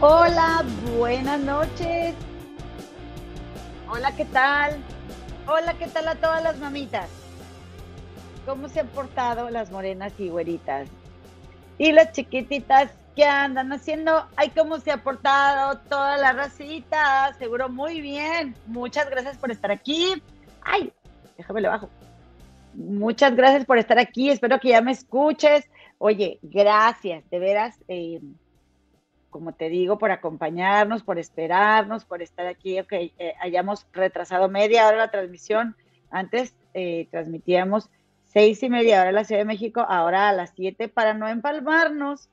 Hola, buenas noches. Hola, ¿qué tal? Hola, ¿qué tal a todas las mamitas? ¿Cómo se han portado las morenas y güeritas? Y las chiquititas que andan haciendo, ay, cómo se ha portado toda la racita, seguro muy bien. Muchas gracias por estar aquí. Ay, déjame le bajo. Muchas gracias por estar aquí, espero que ya me escuches. Oye, gracias, de veras. Eh, como te digo, por acompañarnos, por esperarnos, por estar aquí, ok, eh, hayamos retrasado media hora la transmisión. Antes eh, transmitíamos seis y media hora en la Ciudad de México, ahora a las siete, para no empalmarnos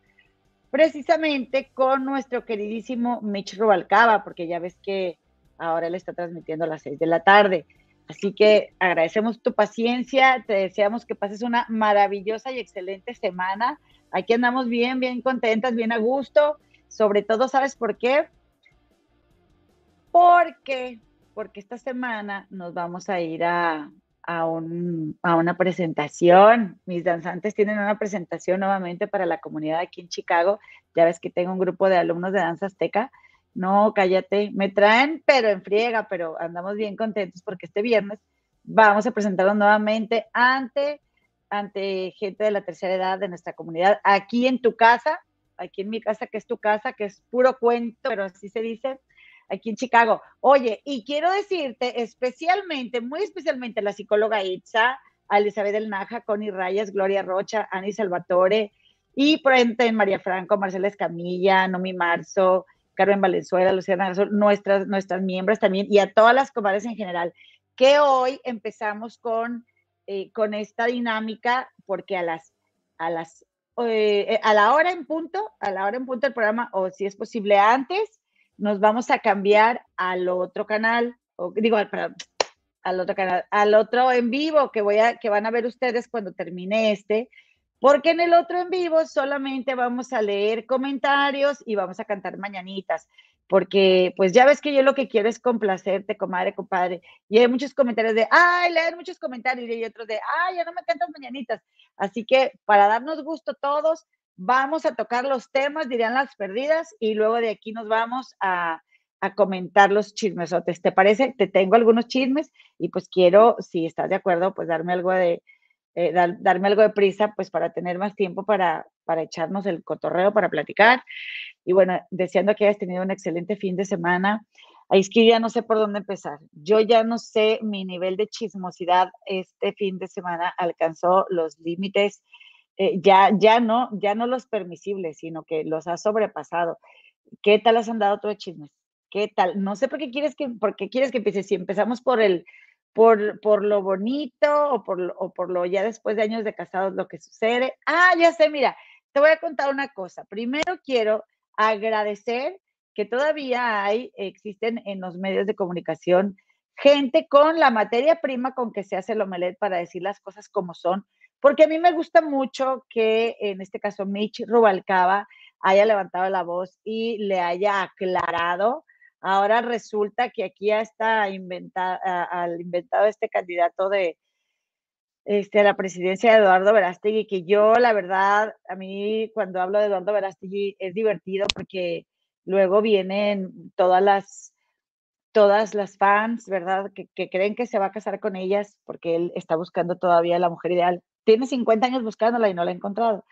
precisamente con nuestro queridísimo Mitch Rubalcaba, porque ya ves que ahora él está transmitiendo a las seis de la tarde. Así que agradecemos tu paciencia, te deseamos que pases una maravillosa y excelente semana. Aquí andamos bien, bien contentas, bien a gusto. Sobre todo, ¿sabes por qué? Porque, porque esta semana nos vamos a ir a, a, un, a una presentación. Mis danzantes tienen una presentación nuevamente para la comunidad aquí en Chicago. Ya ves que tengo un grupo de alumnos de danza azteca. No, cállate, me traen, pero en friega, pero andamos bien contentos porque este viernes vamos a presentarnos nuevamente ante, ante gente de la tercera edad de nuestra comunidad, aquí en tu casa, aquí en mi casa, que es tu casa, que es puro cuento, pero así se dice, aquí en Chicago. Oye, y quiero decirte especialmente, muy especialmente la psicóloga Itza, Elizabeth del Naja, Connie Rayas, Gloria Rocha, Ani Salvatore, y por ejemplo María Franco, Marcela Escamilla, Nomi Marzo, Carmen Valenzuela, Luciana nuestras, nuestras miembros también, y a todas las comadres en general, que hoy empezamos con, eh, con esta dinámica, porque a las, a las eh, eh, a la hora en punto, a la hora en punto del programa, o si es posible antes, nos vamos a cambiar al otro canal, o digo, perdón, al otro canal, al otro en vivo que voy a, que van a ver ustedes cuando termine este, porque en el otro en vivo solamente vamos a leer comentarios y vamos a cantar mañanitas porque pues ya ves que yo lo que quiero es complacerte, comadre, compadre. Y hay muchos comentarios de, ay, leer muchos comentarios y otros de, ay, ya no me cantas mañanitas. Así que para darnos gusto todos, vamos a tocar los temas, dirían las perdidas, y luego de aquí nos vamos a, a comentar los chismesotes. ¿Te parece? Te tengo algunos chismes y pues quiero, si estás de acuerdo, pues darme algo de, eh, darme algo de prisa, pues para tener más tiempo para, para echarnos el cotorreo, para platicar. Y bueno, deseando que hayas tenido un excelente fin de semana. Ahí es que ya no sé por dónde empezar. Yo ya no sé, mi nivel de chismosidad este fin de semana alcanzó los límites, eh, ya, ya, no, ya no los permisibles, sino que los ha sobrepasado. ¿Qué tal has andado tú de chismes? ¿Qué tal? No sé por qué quieres que, por quieres que empiece. Si empezamos por el, por, por lo bonito o por, o por lo ya después de años de casados lo que sucede. Ah, ya sé, mira, te voy a contar una cosa. Primero quiero agradecer que todavía hay, existen en los medios de comunicación gente con la materia prima con que se hace el omelet para decir las cosas como son, porque a mí me gusta mucho que en este caso Mitch Rubalcaba haya levantado la voz y le haya aclarado. Ahora resulta que aquí ya está inventado, al inventado este candidato de este, a la presidencia de Eduardo Verástegui, que yo, la verdad, a mí cuando hablo de Eduardo Verástegui es divertido porque luego vienen todas las todas las fans, ¿verdad? Que, que, creen que se va a casar con ellas porque él está buscando todavía la mujer ideal. Tiene 50 años buscándola y no la ha encontrado.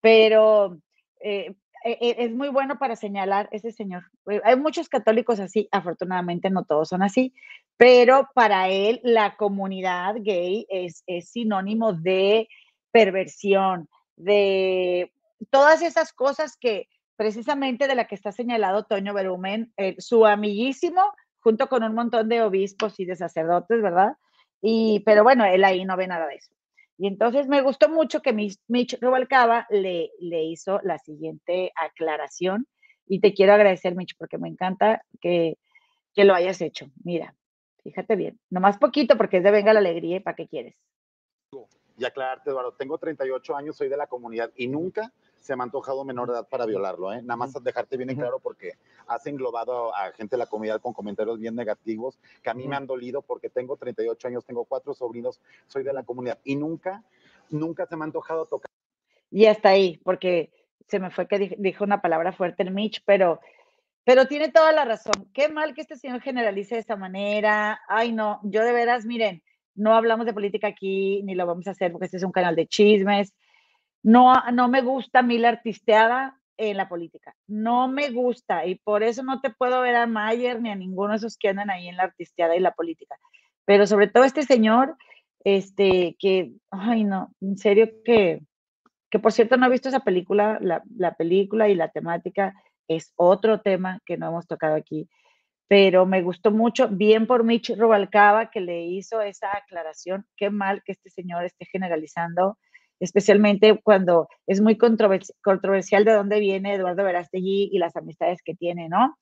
Pero eh, es muy bueno para señalar ese señor. Eh, hay muchos católicos así, afortunadamente no todos son así, pero para él la comunidad gay es, sinónimo de perversión, de todas esas cosas que precisamente de la que está señalado Toño Berumen, su amiguísimo, junto con un montón de obispos y de sacerdotes, ¿verdad? Y, pero bueno, él ahí no ve nada de eso. Y entonces me gustó mucho que Mitch Rubalcaba le, le hizo la siguiente aclaración y te quiero agradecer, Mitch, porque me encanta que, que lo hayas hecho. Mira, fíjate bien, nomás poquito porque es de venga la alegría y para qué quieres. Y aclararte, Eduardo, tengo 38 años, soy de la comunidad y nunca se me ha antojado menor edad para violarlo, ¿eh? Nada más dejarte bien en claro porque has englobado a gente de la comunidad con comentarios bien negativos que a mí me han dolido porque tengo 38 años, tengo cuatro sobrinos, soy de la comunidad y nunca, nunca se me ha antojado tocar. Y hasta ahí, porque se me fue que dijo una palabra fuerte el Mitch, pero Pero tiene toda la razón. Qué mal que este señor generalice de esta manera. Ay, no, yo de veras, miren, no hablamos de política aquí, ni lo vamos a hacer porque este es un canal de chismes. No, no me gusta a mí la artisteada en la política. No me gusta y por eso no te puedo ver a Mayer ni a ninguno de esos que andan ahí en la artisteada y la política. Pero sobre todo este señor, este, que, ay no, en serio que, que por cierto no he visto esa película, la, la película y la temática es otro tema que no hemos tocado aquí, pero me gustó mucho, bien por Mitch Rubalcaba que le hizo esa aclaración, qué mal que este señor esté generalizando, especialmente cuando es muy controversial de dónde viene Eduardo Verástegui y las amistades que tiene, ¿no?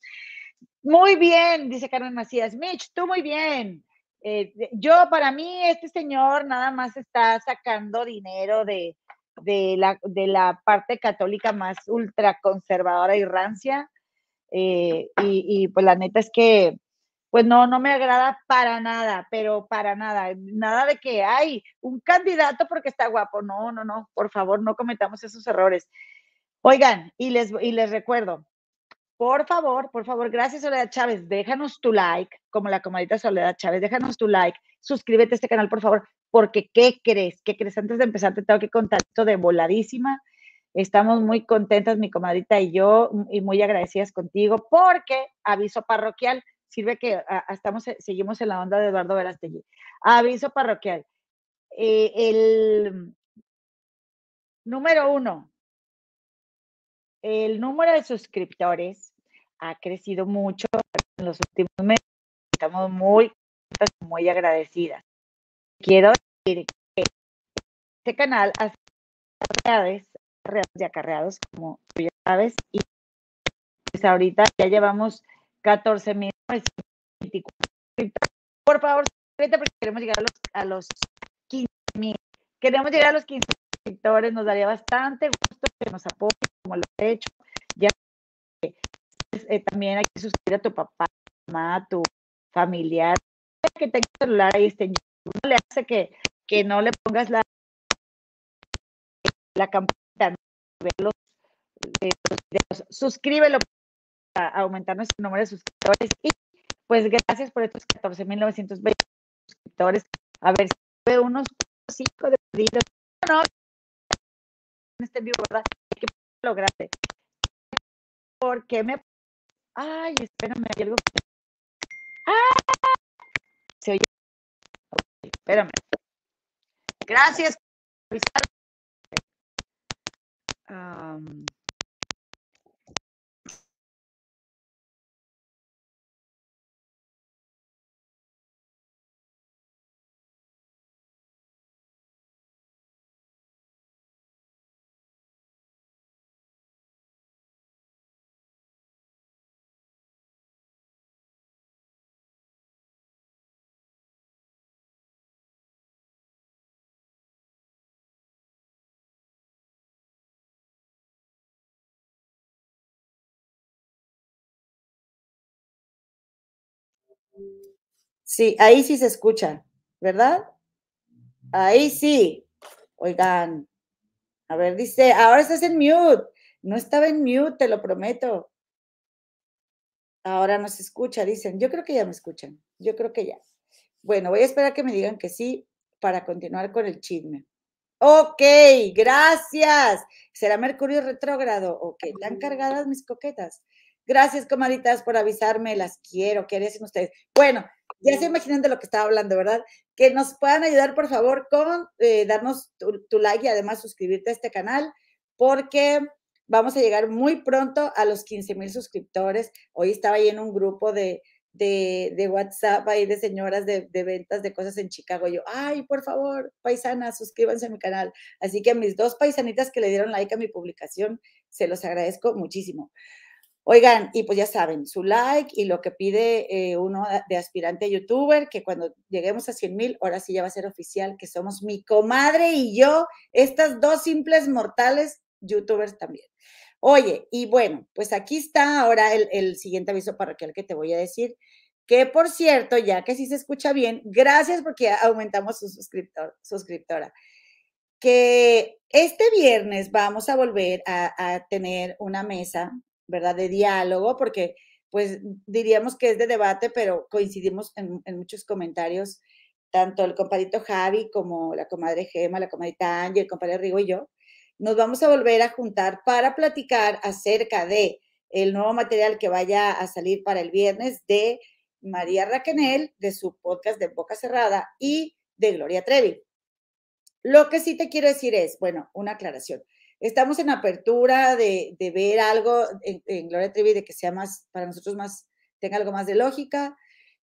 Muy bien, dice Carmen Macías. Mitch, tú muy bien. Eh, yo, para mí, este señor nada más está sacando dinero de, de, la, de la parte católica más ultraconservadora y rancia. Eh, y, y, pues la neta es que pues no, no me agrada para nada, pero para nada. Nada de que hay un candidato porque está guapo. No, no, no, por favor, no cometamos esos errores. Oigan, y les, y les recuerdo, por favor, por favor, gracias Soledad Chávez, déjanos tu like, como la comadita Soledad Chávez, déjanos tu like, suscríbete a este canal, por favor, porque ¿qué crees? ¿Qué crees? Antes de empezar te tengo que contar esto de voladísima. Estamos muy contentas, mi comadita y yo, y muy agradecidas contigo, porque aviso parroquial, sirve que ah, estamos, eh, seguimos en la onda de Eduardo Verastegui. Aviso parroquial. Eh, el número uno, el número de suscriptores ha crecido mucho en los últimos meses. Estamos muy, muy agradecidas. Quiero decir que este canal hace reales de acarreados, como tú ya sabes, y pues ahorita ya llevamos 14.924. Por favor, porque queremos llegar a los, a los 15.000. Queremos llegar a los 15 suscriptores. Nos daría bastante gusto que nos apoyen, como lo he hecho. Ya eh, también hay que suscribir a tu papá, mamá, tu familiar. Que tenga celular ahí este no le hace que, que no le pongas la, la campanita, los, los Suscríbelo aumentar nuestro número de suscriptores. Pues gracias por estos 14.920 suscriptores. A ver si unos cinco de pedidos. No, en este vivo, ¿verdad? Que lograste. Porque me. Ay, espérame, hay algo. ¡Ah! Se oye. espérame. Gracias por. Um, Sí, ahí sí se escucha, ¿verdad? Ahí sí. Oigan, a ver, dice, ahora estás en mute. No estaba en mute, te lo prometo. Ahora no se escucha, dicen. Yo creo que ya me escuchan. Yo creo que ya. Bueno, voy a esperar que me digan que sí para continuar con el chisme. Ok, gracias. ¿Será Mercurio retrógrado? Ok, ¿están cargadas mis coquetas? Gracias, comaditas, por avisarme. Las quiero. ¿Qué hacen ustedes? Bueno, ya se imaginan de lo que estaba hablando, ¿verdad? Que nos puedan ayudar, por favor, con eh, darnos tu, like y además suscribirte a este canal, porque vamos a llegar muy pronto a los 15 mil suscriptores. Hoy estaba ahí en un grupo de, de, WhatsApp ahí de señoras de, de, ventas de cosas en Chicago. Yo, ay, por favor, paisanas, suscríbanse a mi canal. Así que a mis dos paisanitas que le dieron like a mi publicación, se los agradezco muchísimo. Oigan, y pues ya saben, su like y lo que pide eh, uno de aspirante a youtuber, que cuando lleguemos a 100 mil, ahora sí ya va a ser oficial, que somos mi comadre y yo, estas dos simples mortales youtubers también. Oye, y bueno, pues aquí está ahora el, siguiente aviso parroquial que te voy a decir, que por cierto, ya que sí se escucha bien, gracias porque aumentamos su suscriptor, suscriptora, que este viernes vamos a volver a tener una mesa ¿verdad? De diálogo, porque pues diríamos que es de debate, pero coincidimos en, muchos comentarios, tanto el compadrito Javi como la comadre Gema, la comadrita Angie, el compadre Rigo y yo, nos vamos a volver a juntar para platicar acerca de el nuevo material que vaya a salir para el viernes de María Raquenel, de su podcast de Boca Cerrada y de Gloria Trevi. Lo que sí te quiero decir es, bueno, una aclaración. Estamos en apertura de, ver algo en, Gloria Trevi de que sea más, para nosotros más, tenga algo más de lógica,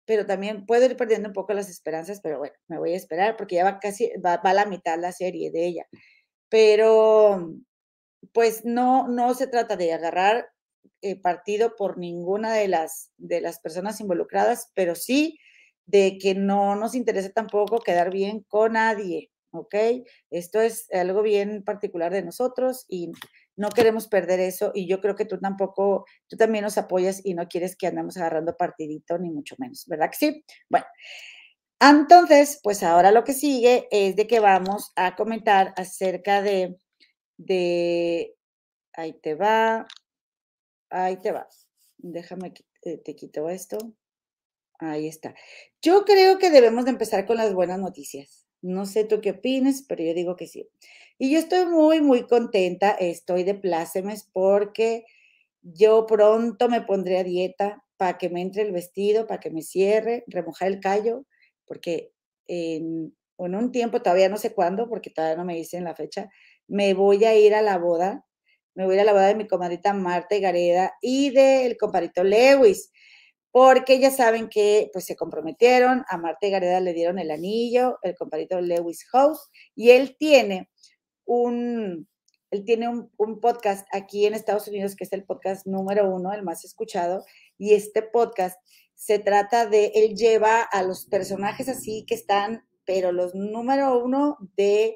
pero también puedo ir perdiendo un poco las esperanzas, pero bueno, me voy a esperar porque ya va casi, va, a la mitad la serie de ella. Pero, pues no, no se trata de agarrar eh, partido por ninguna de las, de las personas involucradas, pero sí de que no nos interesa tampoco quedar bien con nadie. ¿Ok? Esto es algo bien particular de nosotros y no queremos perder eso y yo creo que tú tampoco, tú también nos apoyas y no quieres que andemos agarrando partidito ni mucho menos, ¿verdad que sí? Bueno, entonces, pues ahora lo que sigue es de que vamos a comentar acerca de, de, ahí te va, ahí te va, déjame, eh, te quito esto, ahí está. Yo creo que debemos de empezar con las buenas noticias. No sé tú qué opines, pero yo digo que sí. Y yo estoy muy, muy contenta, estoy de plácemes porque yo pronto me pondré a dieta para que me entre el vestido, para que me cierre, remojar el callo, porque en, un tiempo, todavía no sé cuándo, porque todavía no me dicen la fecha, me voy a ir a la boda, me voy a la boda de mi comadrita Marta Gareda y del compadrito Lewis porque ya saben que pues se comprometieron, a Marta Gareda le dieron el anillo, el compadrito Lewis House, y él tiene un, él tiene un, podcast aquí en Estados Unidos, que es el podcast número uno, el más escuchado, y este podcast se trata de, él lleva a los personajes así que están, pero los número uno de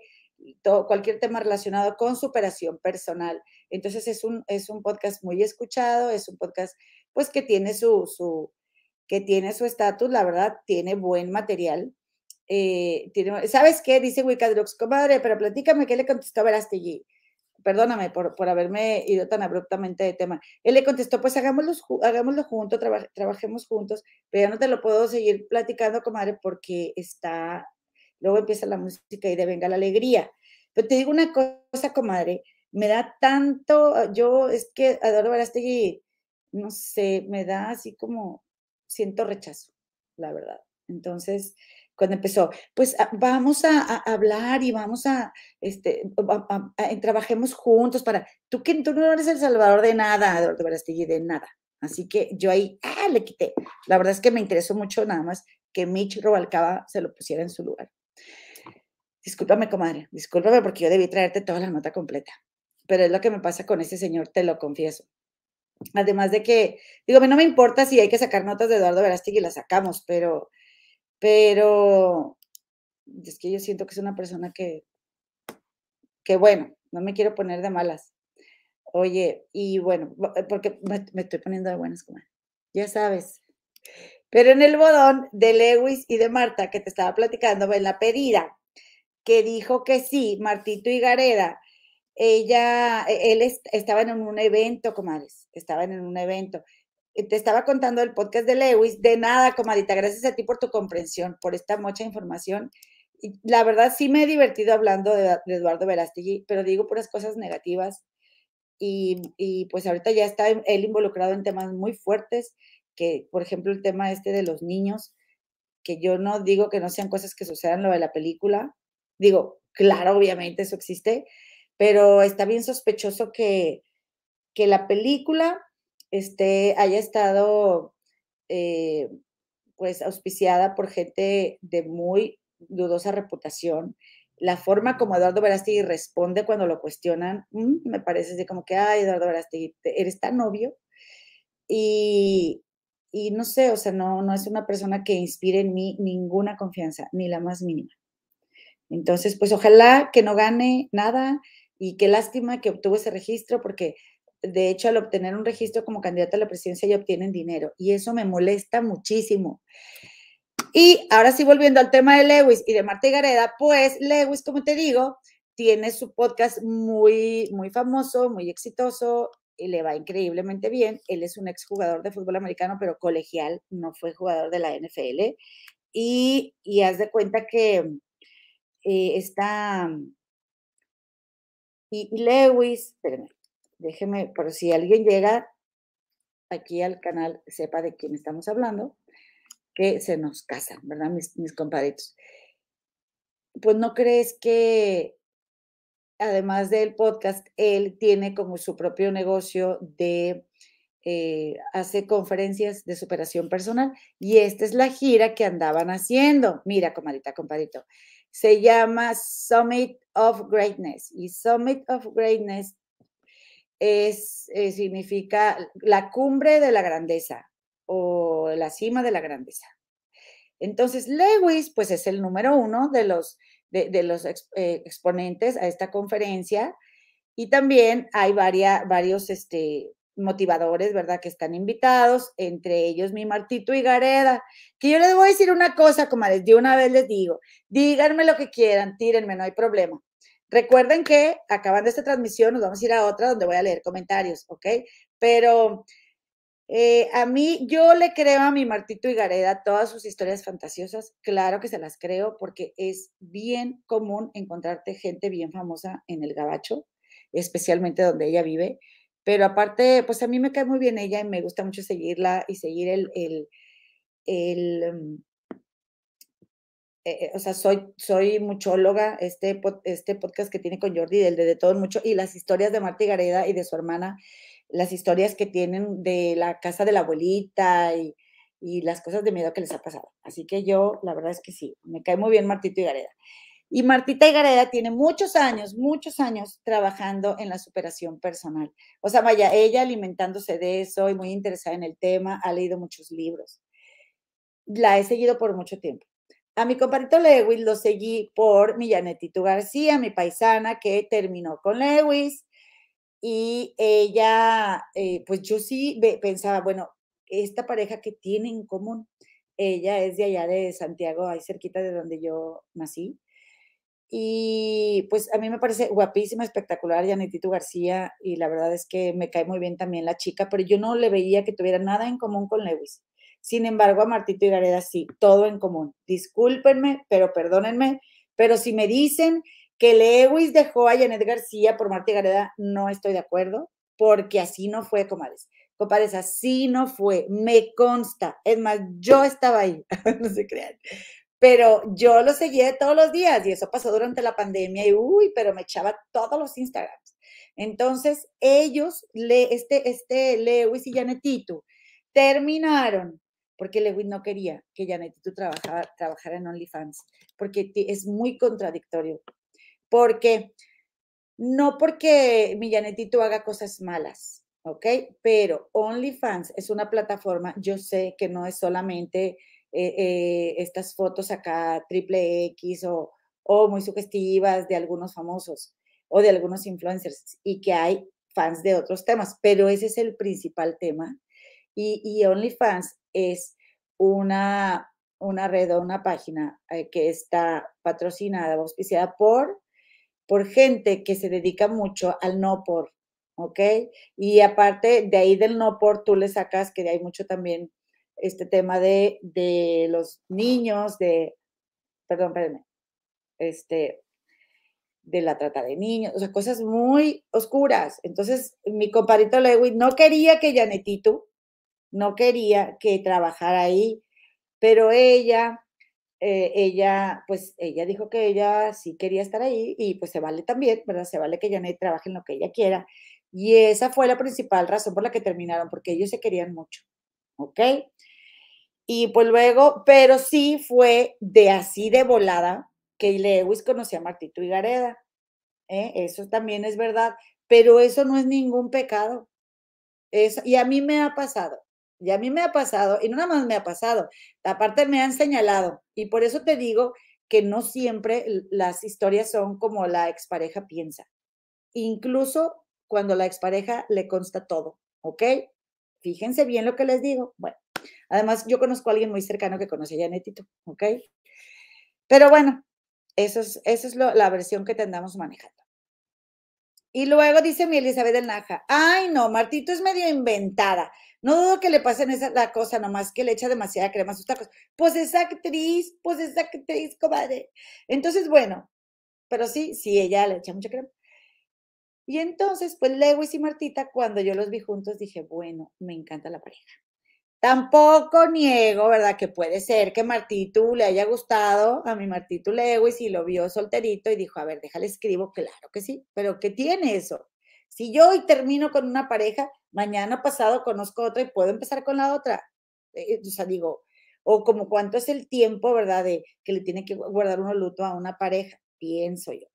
todo, cualquier tema relacionado con superación personal. Entonces es un, es un podcast muy escuchado, es un podcast pues que tiene su, su que tiene su estatus, la verdad, tiene buen material. Eh, tiene, ¿Sabes qué? Dice Wicadrox, comadre, pero platícame qué le contestó a Verástegui. Perdóname por, por haberme ido tan abruptamente de tema. Él le contestó, pues hagámoslo, hagámoslo juntos, trabajemos juntos, pero ya no te lo puedo seguir platicando, comadre, porque está, luego empieza la música y de venga la alegría. Pero te digo una cosa, comadre, me da tanto, yo es que adoro Verástegui, no sé, me da así como, siento rechazo, la verdad. Entonces, cuando empezó, pues ah, vamos a, hablar y vamos a, este, trabajemos juntos para, tú que tú no eres el salvador de nada, Eduardo Verastegui, de nada. Así que yo ahí, ah, le quité. La verdad es que me interesó mucho nada más que Mitch Robalcaba se lo pusiera en su lugar. Discúlpame, comadre, discúlpame porque yo debí traerte toda la nota completa. Pero es lo que me pasa con ese señor, te lo confieso. Además de que, digo, a mí no me importa si hay que sacar notas de Eduardo Verástegui y las sacamos, pero, pero es que yo siento que es una persona que, que bueno, no me quiero poner de malas. Oye, y bueno, eh, porque me, estoy poniendo de buenas, como ya sabes. Pero en el bodón de Lewis y de Marta, que te estaba platicando, en la pedida, que dijo que sí, Martito y Gareda ella, e, él estaba en un evento, comadres, estaban en un evento. Te estaba contando el podcast de Lewis, de nada, comadita, gracias a ti por tu comprensión, por esta mucha información. La verdad sí me he divertido hablando de, Eduardo Verástegui, pero digo puras cosas negativas. Y, y, pues ahorita ya está él involucrado en temas muy fuertes, que por ejemplo el tema este de los niños, que yo no digo que no sean cosas que sucedan lo de la película, digo, claro, obviamente eso existe, pero está bien sospechoso que, que la película este, haya estado eh, pues auspiciada por gente de muy dudosa reputación. La forma como Eduardo Verástegui responde cuando lo cuestionan, mm, me parece así como que, ay, Eduardo Verástegui, eres tan novio. Y, y no sé, o sea, no, no es una persona que inspire en mí ninguna confianza, ni la más mínima. Entonces, pues ojalá que no gane nada, y qué lástima que obtuvo ese registro porque de hecho al obtener un registro como candidato a la presidencia ya obtienen dinero y eso me molesta muchísimo. Y ahora sí, volviendo al tema de Lewis y de Marta Gareda, pues Lewis, como te digo, tiene su podcast muy, muy famoso, muy exitoso, le va increíblemente bien. Él es un exjugador de fútbol americano, pero colegial, no fue jugador de la NFL. Y, y haz de cuenta que eh, está... Y, Lewis, déjeme, por si alguien llega aquí al canal, sepa de quién estamos hablando, que se nos casan, ¿verdad? Mis, mis compadritos. Pues no crees que además del podcast, él tiene como su propio negocio de, eh, hace conferencias de superación personal y esta es la gira que andaban haciendo. Mira, comadita, compadito. Se llama Summit of Greatness y Summit of Greatness es, eh, significa la cumbre de la grandeza o la cima de la grandeza. Entonces, Lewis, pues es el número uno de los de, los eh, exponentes a esta conferencia. Y también hay varios este, motivadores, ¿verdad?, que están invitados, entre ellos mi Martito y Gareda, que yo les voy a decir una cosa, como les de una vez les digo, díganme lo que quieran, tírenme, no hay problema. Recuerden que acabando esta transmisión nos vamos a ir a otra donde voy a leer comentarios, ¿ok? Pero eh, a mí, yo le creo a mi Martito y Gareda todas sus historias fantasiosas. Claro que se las creo porque es bien común encontrarte gente bien famosa en el gabacho, especialmente donde ella vive. Pero aparte, pues a mí me cae muy bien ella y me gusta mucho seguirla y seguir el, el, el mm, eh, o sea, soy, soy muchóloga, este, este podcast que tiene con Jordi, del de, de todo mucho, y las historias de Marta y Gareda y de su hermana las historias que tienen de la casa de la abuelita y, las cosas de miedo que les ha pasado. Así que yo, la verdad es que sí, me cae muy bien Martito y Gareda. Y Martita y Gareda tiene muchos años, muchos años trabajando en la superación personal. O sea, vaya, ella alimentándose de eso y muy interesada en el tema, ha leído muchos libros. La he seguido por mucho tiempo. A mi compadrito Lewis lo seguí por mi Janetito García, mi paisana, que terminó con Lewis y ella, eh, pues yo sí pensaba, bueno, esta pareja que tiene en común, ella es de allá de Santiago, ahí cerquita de donde yo nací. Y pues a mí me parece guapísima, espectacular, Janetito García, y la verdad es que me cae muy bien también la chica, pero yo no le veía que tuviera nada en común con Lewis. Sin embargo, a Martito y Gareda sí, todo en común. Discúlpenme, pero perdónenme, pero si me dicen que Lewis dejó a Janet García por Marta Gareda, no estoy de acuerdo, porque así no fue, comadres. Compadres, así no fue, me consta. Es más, yo estaba ahí, no se crean. Pero yo lo seguía todos los días y eso pasó durante la pandemia y uy, pero me echaba todos los Instagrams. Entonces, ellos, le, este, este Lewis y Janetito, terminaron porque Lewis no quería que Janetito trabajara, trabajara en OnlyFans, porque es muy contradictorio porque no porque Millanetito haga cosas malas, ¿ok? Pero OnlyFans es una plataforma, yo sé que no es solamente eh, eh, estas fotos acá triple X o, o muy sugestivas de algunos famosos o de algunos influencers y que hay fans de otros temas, pero ese es el principal tema. Y, y OnlyFans es una, una red o una página eh, que está patrocinada, auspiciada por por gente que se dedica mucho al no por, ¿ok? Y aparte de ahí del no por, tú le sacas que hay mucho también este tema de, de los niños, de, perdón, espérenme, este, de la trata de niños, o sea, cosas muy oscuras. Entonces, mi compadrito Lewis no quería que Janetito, no quería que trabajara ahí, pero ella eh, ella, pues ella dijo que ella sí quería estar ahí y pues se vale también, ¿verdad? Se vale que Janet trabaje en lo que ella quiera. Y esa fue la principal razón por la que terminaron, porque ellos se querían mucho, ¿ok? Y pues luego, pero sí fue de así de volada que Lewis conocía a Martito y Gareda. ¿eh? Eso también es verdad, pero eso no es ningún pecado. Eso, y a mí me ha pasado. Y a mí me ha pasado, y no nada más me ha pasado, aparte me han señalado. Y por eso te digo que no siempre las historias son como la expareja piensa. Incluso cuando la expareja le consta todo, ¿ok? Fíjense bien lo que les digo. Bueno, además yo conozco a alguien muy cercano que conoce a Janetito, ¿ok? Pero bueno, eso es, eso es la versión que te andamos manejando. Y luego dice mi Elizabeth del Naja, ay no, Martito es medio inventada. No dudo que le pasen esa la cosa, nomás que le echa demasiada crema a sus tacos. Pues es actriz, pues es actriz, comadre. Entonces, bueno, pero sí, sí, ella le echa mucha crema. Y entonces, pues Lewis y Martita, cuando yo los vi juntos, dije, bueno, me encanta la pareja. Tampoco niego, ¿verdad? Que puede ser que Martito le haya gustado a mi Martito Lewis y lo vio solterito y dijo, a ver, déjale escribo, claro que sí, pero ¿qué tiene eso? Si yo hoy termino con una pareja, mañana pasado conozco otra y puedo empezar con la otra. Eh, o sea, digo, o como cuánto es el tiempo, ¿verdad? De que le tiene que guardar uno luto a una pareja, pienso yo.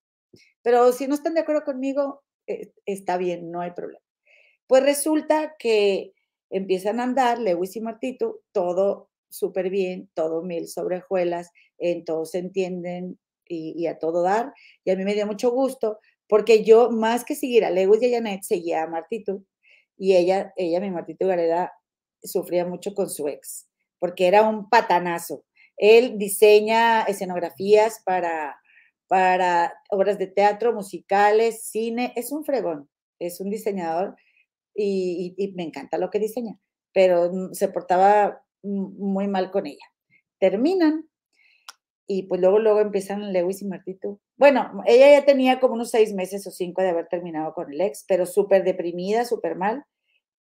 Pero si no están de acuerdo conmigo, eh, está bien, no hay problema. Pues resulta que empiezan a andar, Lewis y Martito, todo súper bien, todo mil sobre en todo se entienden y, a todo dar. Y a mí me dio mucho gusto porque yo, más que seguir a Lewis y a Janet, seguía a Martito. Y ella, ella, mi Martito Gareda, sufría mucho con su ex, porque era un patanazo. Él diseña escenografías para, para obras de teatro, musicales, cine, es un fregón, es un diseñador y, me encanta lo que diseña, pero mm, se portaba muy mal con ella. Terminan y pues luego, luego empiezan Lewis y Martito. Bueno, ella ya tenía como unos seis meses o cinco de haber terminado con el ex, pero súper deprimida, súper mal,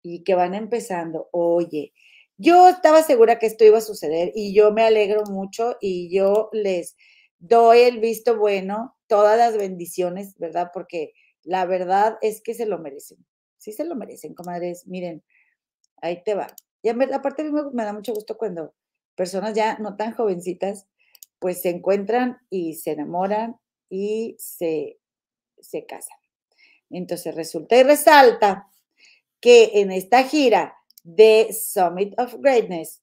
y que van empezando. Oye, yo estaba segura que esto iba a suceder y yo me alegro mucho y yo les doy el visto bueno, todas las bendiciones, ¿verdad? Porque la verdad es que se lo merecen sí se lo merecen, comadres. Miren, ahí te va. Y aparte me, me da mucho gusto cuando personas ya no tan jovencitas, pues se encuentran y se enamoran y se, se casan. Entonces resulta y resalta que en esta gira de Summit of Greatness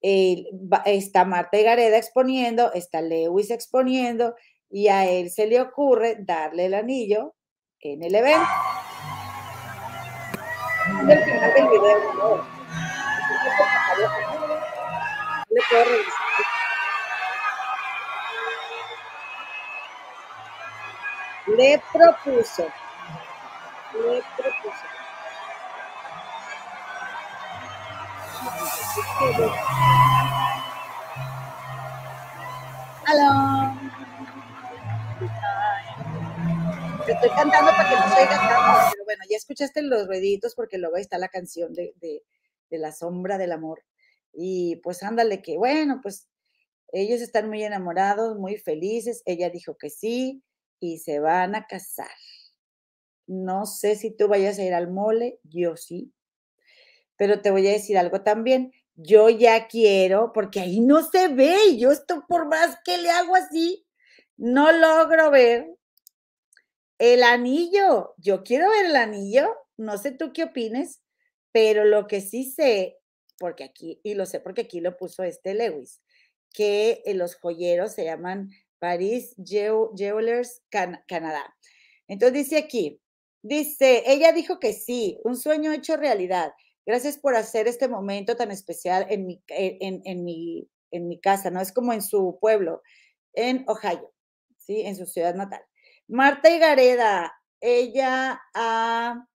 está Marta Gareda exponiendo, está Lewis exponiendo y a él se le ocurre darle el anillo en el evento del final del video, ¿no? Le puedo revisar. Le propuso. Le propuso. Aló. estoy cantando para que no se oiga pero bueno, ya escuchaste los rueditos porque luego ahí está la canción de, de, la sombra del amor. Y pues ándale que, bueno, pues ellos están muy enamorados, muy felices. Ella dijo que sí y se van a casar. No sé si tú vayas a ir al mole, yo sí. Pero te voy a decir algo también. Yo ya quiero, porque ahí no se ve. Yo esto por más que le hago así, no logro ver el anillo, yo quiero ver el anillo, no sé tú qué opines, pero lo que sí sé, porque aquí, y lo sé porque aquí lo puso este Lewis, que eh, los joyeros se llaman Paris Jewelers Canadá. Entonces dice aquí, dice, ella dijo que sí, un sueño hecho realidad. Gracias por hacer este momento tan especial en mi, en, en mi, en mi casa, ¿no? Es como en su pueblo, en Ohio, ¿sí? En su ciudad natal. Marta Gareda, ella ha,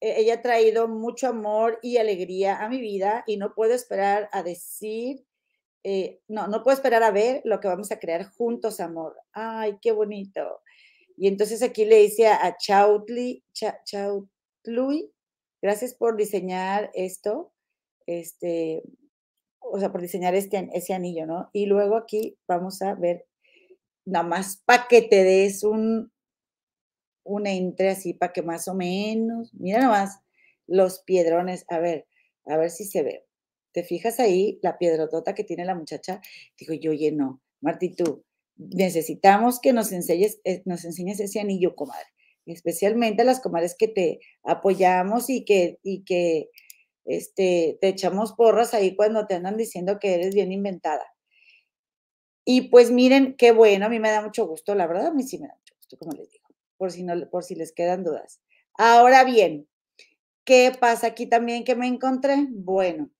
e, ella ha traído mucho amor y alegría a mi vida y no puedo esperar a decir, eh, no, no puedo esperar a ver lo que vamos a crear juntos, amor. Ay, qué bonito. Y entonces aquí le dice a Chautli, Chautli, gracias por diseñar esto, este, o sea, por diseñar este, ese anillo, ¿no? Y luego aquí vamos a ver nada más para que te des un, un entre así, para que más o menos, mira nomás los piedrones, a ver, a ver si se ve. ¿Te fijas ahí la piedrotota que tiene la muchacha? Digo yo, oye, no, Martí, tú, necesitamos que nos enseñes, eh, nos enseñes ese anillo, comadre, especialmente a las comadres que te apoyamos y que, y que este, te echamos porras ahí cuando te andan diciendo que eres bien inventada. Y pues miren, qué bueno, a mí me da mucho gusto, la verdad, a mí sí me da mucho gusto, como les digo, por si, por si les quedan dudas. Ahora bien, ¿qué pasa aquí también que me encontré? Bueno,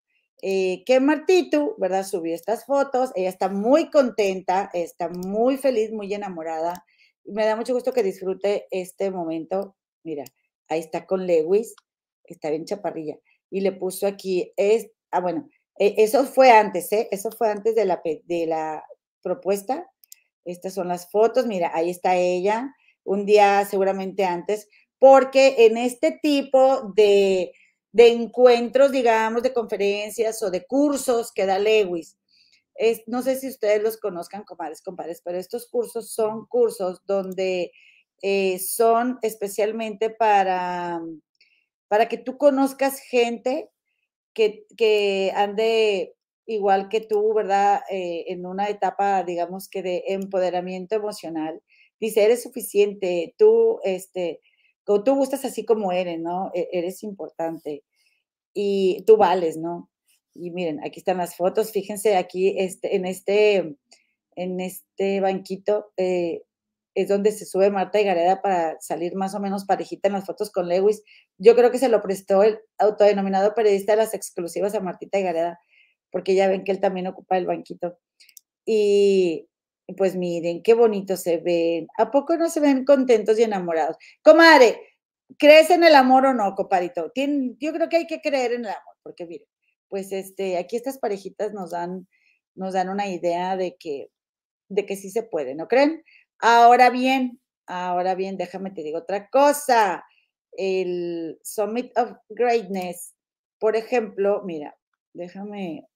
eh, que Martito, ¿verdad? Subió estas fotos, ella está muy contenta, está muy feliz, muy enamorada me da mucho gusto que disfrute este momento. Mira, ahí está con Lewis, está bien chaparrilla. Y le puso aquí, es, ah, bueno, e, eso fue antes, ¿eh? Eso fue antes de la, de la propuesta. Estas son las fotos, mira, ahí está ella, un día seguramente antes, porque en este tipo de, de encuentros, digamos, de conferencias o de cursos que da Lewis, es, no sé si ustedes los conozcan, comadres, compadres, pero estos cursos son cursos donde eh, son especialmente para, para que tú conozcas gente que, que ande igual que tú, ¿verdad? Eh, en una etapa, digamos que de empoderamiento emocional. Dice, eres suficiente, tú, este, tú gustas así como eres, ¿no? E-, eres importante y tú vales, ¿no? Y miren, aquí están las fotos, fíjense aquí este, en, este, en este banquito eh, es donde se sube Marta y Gareda para salir más o menos parejita en las fotos con Lewis. Yo creo que se lo prestó el autodenominado periodista de las exclusivas a Martita y Gareda, porque ya ven que él también ocupa el banquito. Y pues miren, qué bonito se ven. ¿A poco no se ven contentos y enamorados? Comadre, ¿crees en el amor o no, compadito? yo creo que hay que creer en el amor, porque miren, pues este, aquí estas parejitas nos dan, nos dan una idea de que, de que sí se puede, ¿no creen? Ahora bien, ahora bien, déjame te digo otra cosa. El Summit of Greatness, por ejemplo, mira, déjame,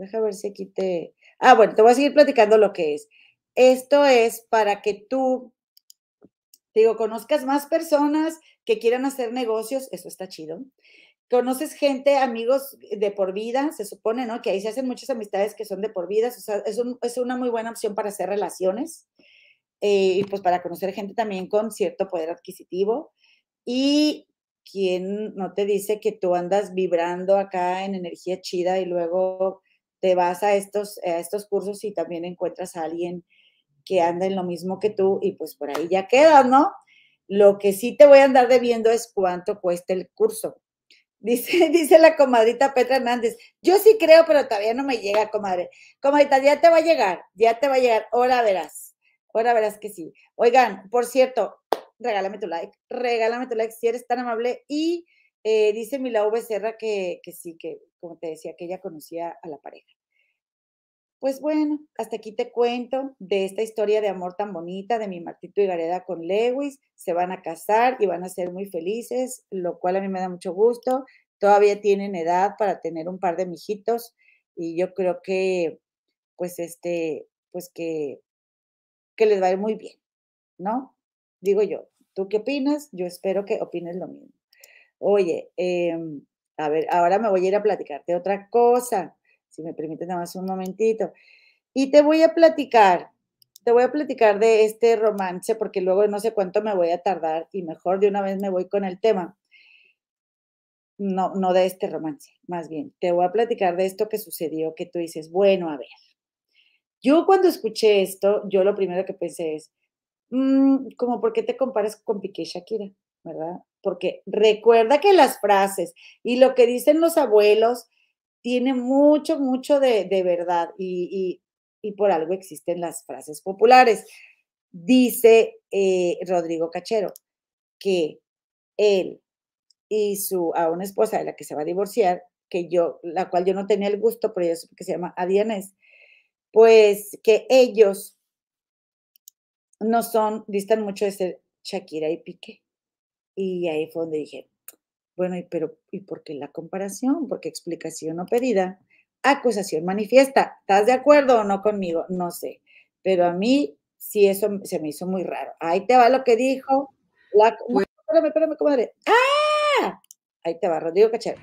déjame ver si aquí te... Ah, bueno, te voy a seguir platicando lo que es. Esto es para que tú, digo, conozcas más personas que quieran hacer negocios, eso está chido conoces gente, amigos de por vida, se supone, ¿no? Que ahí se hacen muchas amistades que son de por vida, o sea, es, una muy buena opción para hacer relaciones eh, y pues para conocer gente también con cierto poder adquisitivo. Y quien no te dice que tú andas vibrando acá en energía chida y luego te vas a estos, a estos cursos y también encuentras a alguien que anda en lo mismo que tú y pues por ahí ya quedas, ¿no? Lo que sí te voy a andar debiendo es cuánto cuesta el curso. Dice, dice la comadrita Petra Hernández, yo sí creo, pero todavía no me llega, comadre. Comadrita, ya te va a llegar, ya te va a llegar, ahora verás, ahora verás que sí. Oigan, por cierto, regálame tu like, regálame tu like si eres tan amable. Y eh, dice Mila Becerra que, que sí, que como te decía, que ella conocía a la pareja. Pues bueno, hasta aquí te cuento de esta historia de amor tan bonita de mi Martito y Gareda con Lewis. Se van a casar y van a ser muy felices, lo cual a mí me da mucho gusto. Todavía tienen edad para tener un par de mijitos y yo creo que, pues este, pues que, que les va a ir muy bien, ¿no? Digo yo, ¿tú qué opinas? Yo espero que opines lo mismo. Oye, em, a ver, ahora me voy a ir a platicarte otra cosa si me permites nada más un momentito. Y te voy a platicar, te voy a platicar de este romance porque luego no sé cuánto me voy a tardar y mejor de una vez me voy con el tema. No, no de este romance, más bien, te voy a platicar de esto que sucedió, que tú dices, bueno, a ver. Yo cuando escuché esto, yo lo primero que pensé es, mm, como, ¿por qué te comparas con Piqué Shakira? ¿Verdad? Porque recuerda que las frases y lo que dicen los abuelos tiene mucho, mucho de, verdad y, por algo existen las frases populares. Dice eh, Rodrigo Cachero que él y su, a una esposa de la que se va a divorciar, que yo, la cual yo no tenía el gusto, pero ella que se llama Adianés, pues que ellos no son, distan mucho de ser Shakira y Piqué. Y ahí fue donde dije, bueno, ¿y, pero, ¿y por qué la comparación? Porque explicación no pedida, acusación manifiesta. ¿Estás de acuerdo o no conmigo? No sé. Pero a mí sí eso se me hizo muy raro. Ahí te va lo que dijo. La, no, espérame, espérame, comadre. ¡Ah! Ahí te va, Rodrigo Cachero.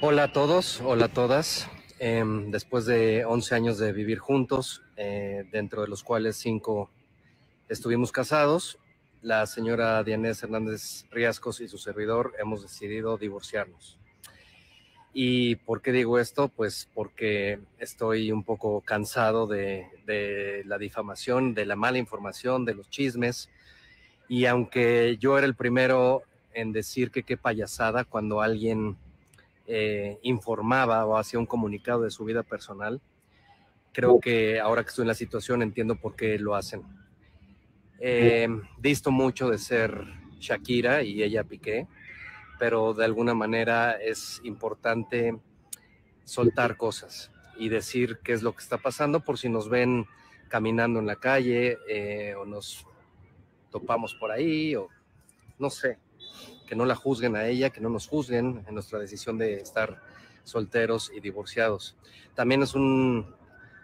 Hola a todos, hola a todas. Em, después de 11 años de vivir juntos, eh, dentro de los cuales 5 estuvimos casados, la señora Dianés Hernández Riascos y su servidor hemos decidido divorciarnos. ¿Y por qué digo esto? Pues porque estoy un poco cansado de, la difamación, de la mala información, de los chismes. Y aunque yo era el primero en decir que qué payasada cuando alguien eh, informaba o hacía un comunicado de su vida personal, creo que ahora que estoy en la situación entiendo por qué lo hacen Eh, visto mucho de ser Shakira y ella Piqué, pero de alguna manera es importante soltar cosas y decir qué es lo que está pasando por si nos ven caminando en la calle eh, o nos topamos por ahí o no sé, que no la juzguen a ella, que no nos juzguen en nuestra decisión de estar solteros y divorciados. También es un,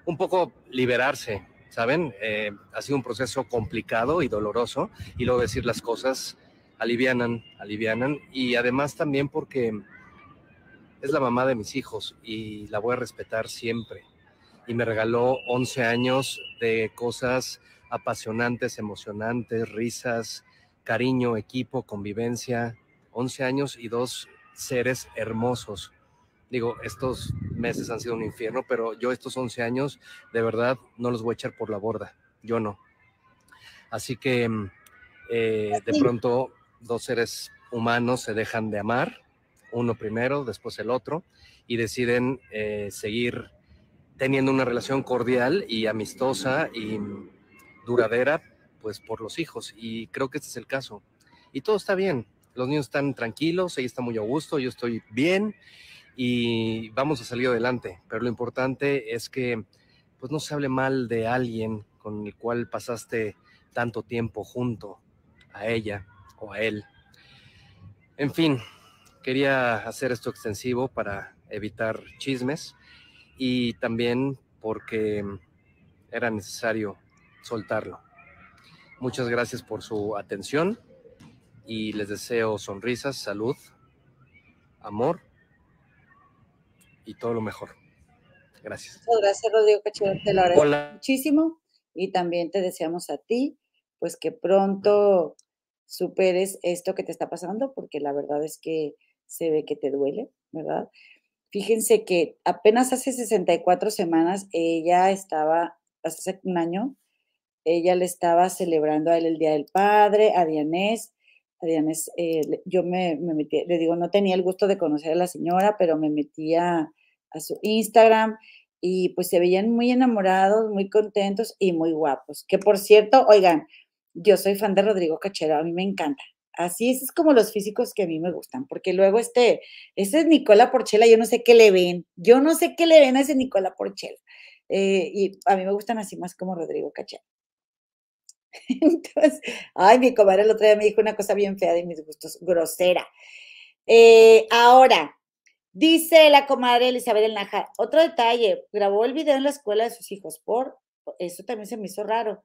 un poco liberarse, ¿saben? Eh, ha sido un proceso complicado y doloroso y luego decir las cosas alivianan, alivianan y además también porque es la mamá de mis hijos y la voy a respetar siempre. Y me regaló 11 años de cosas apasionantes, emocionantes, risas, cariño, equipo, convivencia. 11 años y dos seres hermosos. Digo, estos meses han sido un infierno, pero yo estos 11 años de verdad no los voy a echar por la borda. Yo no. Así que mm, eh, de pronto dos seres humanos se dejan de amar uno primero, después el otro, y deciden eh, seguir teniendo una relación cordial y amistosa y duradera, pues por los hijos. Y creo que este es el caso. Y todo está bien. Los niños están tranquilos, ella está muy a gusto, yo estoy bien y vamos a salir adelante. Pero lo importante es que pues no se hable mal de alguien con el cual pasaste tanto tiempo junto a ella o a él. En fin, quería hacer esto extensivo para evitar chismes y también porque era necesario soltarlo. Muchas gracias por su atención y les deseo sonrisas, salud, amor y todo lo mejor. Gracias. Muchas gracias, Rodrigo Cachero. Te lo agradezco muchísimo y también te deseamos a ti, pues que pronto superes esto que te está pasando, porque la verdad es que se ve que te duele, ¿verdad? Fíjense que apenas hace 64 semanas ella estaba, hace un año, ella le estaba celebrando a él el Día del Padre, a Dianés. A Dianés, eh, yo me, metí, le digo, no tenía el gusto de conocer a la señora, pero me metía a su Instagram y pues se veían muy enamorados, muy contentos y muy guapos. Que por cierto, oigan, yo soy fan de Rodrigo Cachero, a mí me encanta. Así es, es como los físicos que a mí me gustan, porque luego este, ese es Nicola Porchela, yo no sé qué le ven, yo no sé qué le ven a ese Nicola Porchela. Eh, y a mí me gustan así más como Rodrigo Cachero. Entonces, ay, mi comadre el otro día me dijo una cosa bien fea de mis gustos, grosera. Eh, ahora, dice la comadre Elizabeth El Naja, otro detalle, grabó el video en la escuela de sus hijos, por eso también se me hizo raro.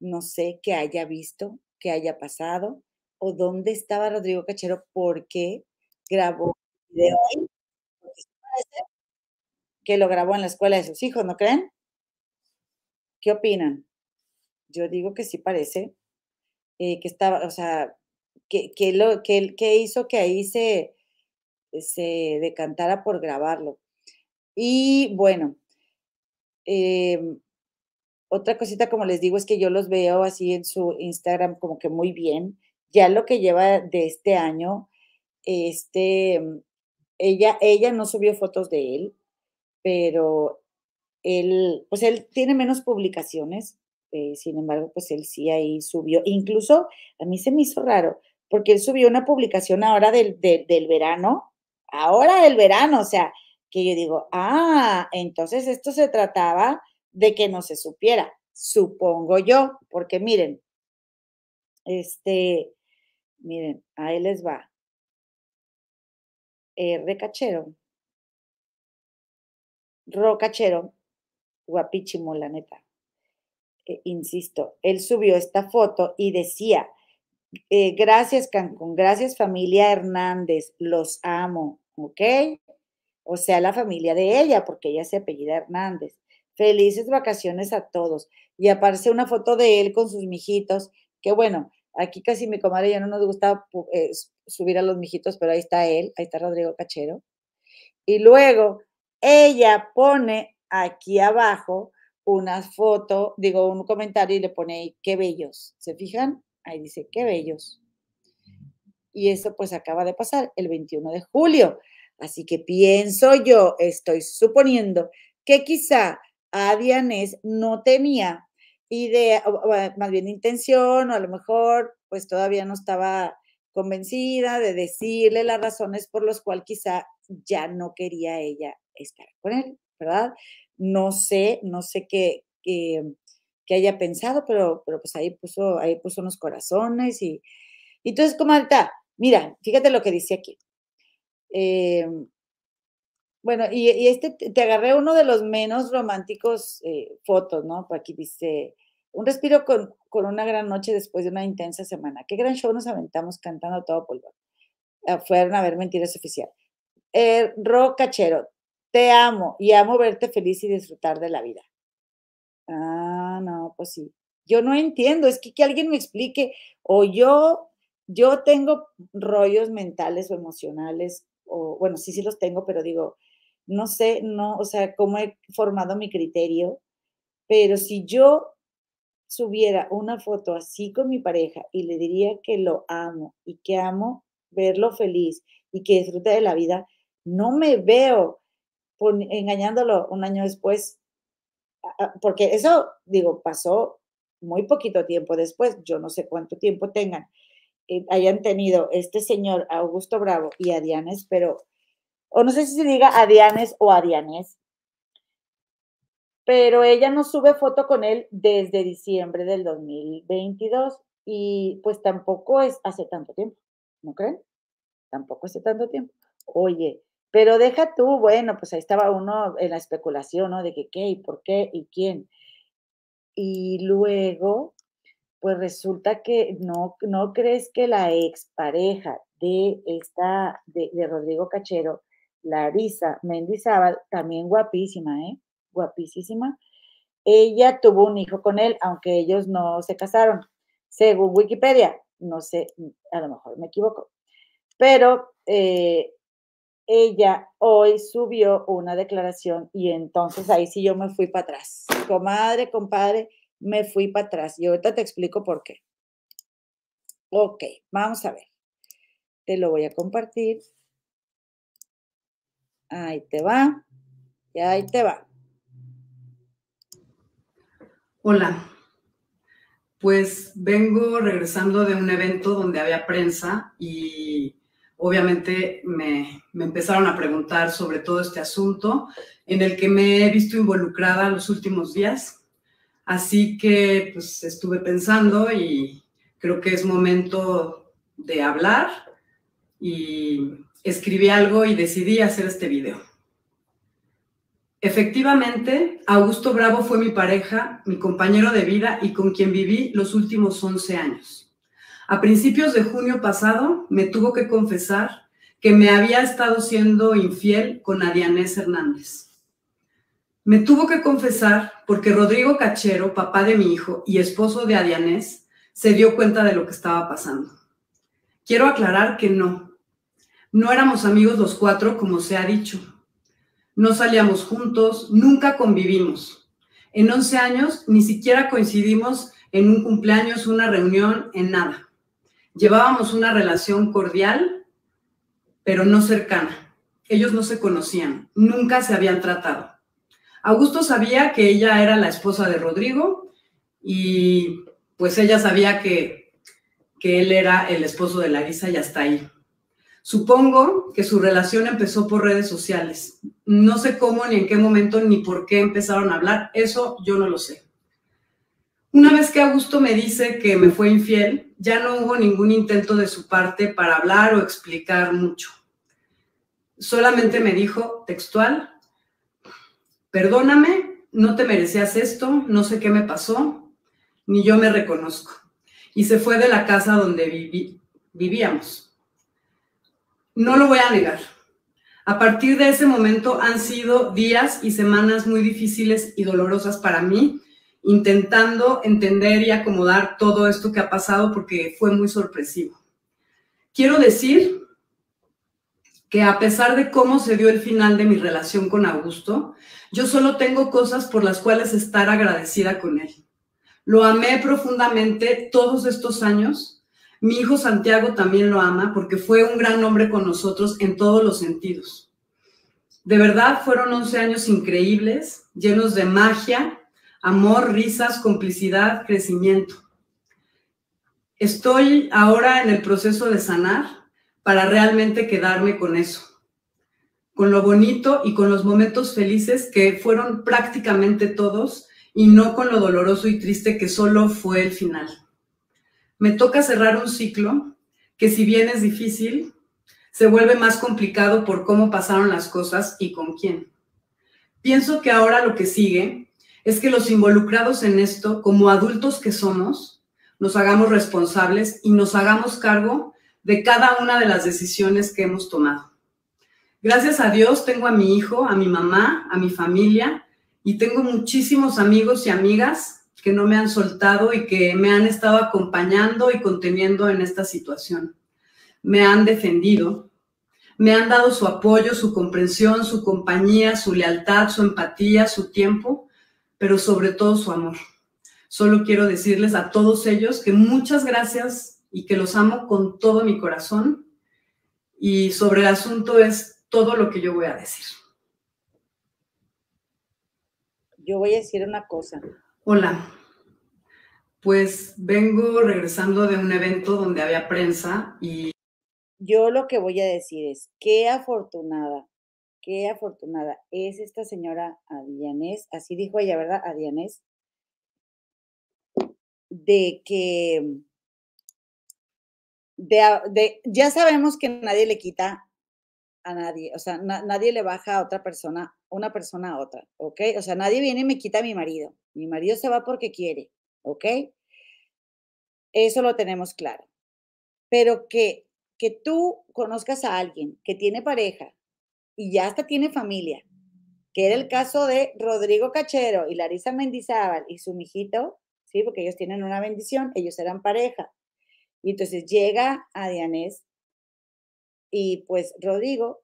No sé qué haya visto, qué haya pasado o dónde estaba Rodrigo Cachero, por qué grabó el video que lo grabó en la escuela de sus hijos, ¿no creen? ¿Qué opinan? Yo digo que sí parece eh, que estaba, o sea, que, lo, que, que hizo que ahí se, se decantara por grabarlo. Y bueno, em, otra cosita, como les digo, es que yo los veo así en su Instagram como que muy bien ya lo que lleva de este año, este, ella, ella no subió fotos de él, pero él, pues él tiene menos publicaciones, eh, sin embargo, pues él sí ahí subió. Incluso a mí se me hizo raro, porque él subió una publicación ahora del, del verano, ahora del verano, o sea, que yo digo, ah, entonces esto se trataba de que no se supiera, supongo yo, porque miren, este, Miren, ahí les va. R cachero. Ro cachero. Guapísimo, la neta. Eh, insisto, él subió esta foto y decía, eh, gracias Cancún, gracias familia Hernández, los amo, ¿ok? O sea, la familia de ella, porque ella se apellida Hernández. Felices vacaciones a todos. Y aparece una foto de él con sus mijitos, que bueno, Aquí casi mi comadre ya no nos gusta eh, subir a los mijitos, pero ahí está él, ahí está Rodrigo Cachero. Y luego ella pone aquí abajo una foto, digo, un comentario y le pone ahí, qué bellos. ¿Se fijan? Ahí dice, qué bellos. Y eso pues acaba de pasar el 21 de julio. Así que pienso yo, estoy suponiendo que quizá a Dianés no tenía idea, más bien intención, o a lo mejor pues todavía no estaba convencida de decirle las razones por las cuales quizá ya no quería ella estar con él, ¿verdad? No sé, no sé qué, qué, haya pensado, pero, pero pues ahí puso, ahí puso unos corazones y, y entonces, comadre, mira, fíjate lo que dice aquí. Eh, bueno, y, este, te agarré uno de los menos románticos eh, fotos, ¿no? Aquí dice, un respiro con, una gran noche después de una intensa semana. Qué gran show nos aventamos cantando todo polvo. Ah, fueron a ver Mentiras Oficial. Eh, Ro Cachero, te amo y amo verte feliz y disfrutar de la vida. Ah, no, pues sí. Yo no entiendo, es que, que alguien me explique, o yo, yo tengo rollos mentales o emocionales, o bueno, sí, sí los tengo, pero digo, no sé, no, o sea, cómo he formado mi criterio, pero si yo subiera una foto así con mi pareja y le diría que lo amo y que amo verlo feliz y que disfrute de la vida, no me veo engañándolo un año después, porque eso, digo, pasó muy poquito tiempo después, yo no sé cuánto tiempo tengan, eh, hayan tenido este señor Augusto Bravo y a pero, o no sé si se diga a o a pero ella no sube foto con él desde diciembre del 2022 y pues tampoco es hace tanto tiempo, ¿no creen? Tampoco hace tanto tiempo. Oye, pero deja tú, bueno, pues ahí estaba uno en la especulación, ¿no? De que qué y por qué y quién. Y luego, pues resulta que no, no crees que la expareja de esta, de, Rodrigo Cachero, Larisa Mendizábal, también guapísima, ¿eh? guapísima. Ella tuvo un hijo con él, aunque ellos no se casaron. Según Wikipedia, no sé, a lo mejor me equivoco. Pero eh, ella hoy subió una declaración y entonces ahí sí yo me fui para atrás. Comadre, compadre, me fui para atrás. Y ahorita te explico por qué. Ok, vamos a ver. Te lo voy a compartir. Ahí te va. Y ahí te va. Hola, pues vengo regresando de un evento donde había prensa y obviamente me, empezaron a preguntar sobre todo este asunto en el que me he visto involucrada los últimos días. Así que pues estuve pensando y creo que es momento de hablar y escribí algo y decidí hacer este video. Efectivamente, Augusto Bravo fue mi pareja, mi compañero de vida y con quien viví los últimos 11 años. A principios de junio pasado me tuvo que confesar que me había estado siendo infiel con Adianés Hernández. Me tuvo que confesar porque Rodrigo Cachero, papá de mi hijo y esposo de Adianés, se dio cuenta de lo que estaba pasando. Quiero aclarar que no. No éramos amigos los cuatro, como se ha dicho no salíamos juntos, nunca convivimos. En 11 años ni siquiera coincidimos en un cumpleaños, una reunión, en nada. Llevábamos una relación cordial, pero no cercana. Ellos no se conocían, nunca se habían tratado. Augusto sabía que ella era la esposa de Rodrigo y pues ella sabía que, que él era el esposo de Larisa y hasta ahí. Supongo que su relación empezó por redes sociales. No sé cómo, ni en qué momento, ni por qué empezaron a hablar. Eso yo no lo sé. Una vez que Augusto me dice que me fue infiel, ya no hubo ningún intento de su parte para hablar o explicar mucho. Solamente me dijo textual, perdóname, no te merecías esto, no sé qué me pasó, ni yo me reconozco. Y se fue de la casa donde vivíamos. No lo voy a negar. A partir de ese momento han sido días y semanas muy difíciles y dolorosas para mí, intentando entender y acomodar todo esto que ha pasado porque fue muy sorpresivo. Quiero decir que a pesar de cómo se dio el final de mi relación con Augusto, yo solo tengo cosas por las cuales estar agradecida con él. Lo amé profundamente todos estos años mi hijo Santiago también lo ama porque fue un gran hombre con nosotros en todos los sentidos. De verdad fueron 11 años increíbles, llenos de magia, amor, risas, complicidad, crecimiento. Estoy ahora en el proceso de sanar para realmente quedarme con eso, con lo bonito y con los momentos felices que fueron prácticamente todos y no con lo doloroso y triste que solo fue el final. Me toca cerrar un ciclo que si bien es difícil, se vuelve más complicado por cómo pasaron las cosas y con quién. Pienso que ahora lo que sigue es que los involucrados en esto, como adultos que somos, nos hagamos responsables y nos hagamos cargo de cada una de las decisiones que hemos tomado. Gracias a Dios tengo a mi hijo, a mi mamá, a mi familia y tengo muchísimos amigos y amigas que no me han soltado y que me han estado acompañando y conteniendo en esta situación. Me han defendido, me han dado su apoyo, su comprensión, su compañía, su lealtad, su empatía, su tiempo, pero sobre todo su amor. Solo quiero decirles a todos ellos que muchas gracias y que los amo con todo mi corazón. Y sobre el asunto es todo lo que yo voy a decir. Yo voy a decir una cosa. Hola. Pues vengo regresando de un evento donde había prensa y yo lo que voy a decir es, qué afortunada, qué afortunada es esta señora Adianés, así dijo ella, ¿verdad? Adianés, de que, de, ya sabemos que nadie le quita a nadie, o sea, nadie le baja a otra persona, una persona a otra, ¿ok? O sea, nadie viene y me quita a mi marido. Mi marido se va porque quiere, ¿ok? Eso lo tenemos claro. Pero que que tú conozcas a alguien que tiene pareja y ya hasta tiene familia, que era el caso de Rodrigo Cachero y Larisa Mendizábal y su mijito, ¿sí? Porque ellos tienen una bendición, ellos eran pareja. Y entonces llega a Dianés y pues Rodrigo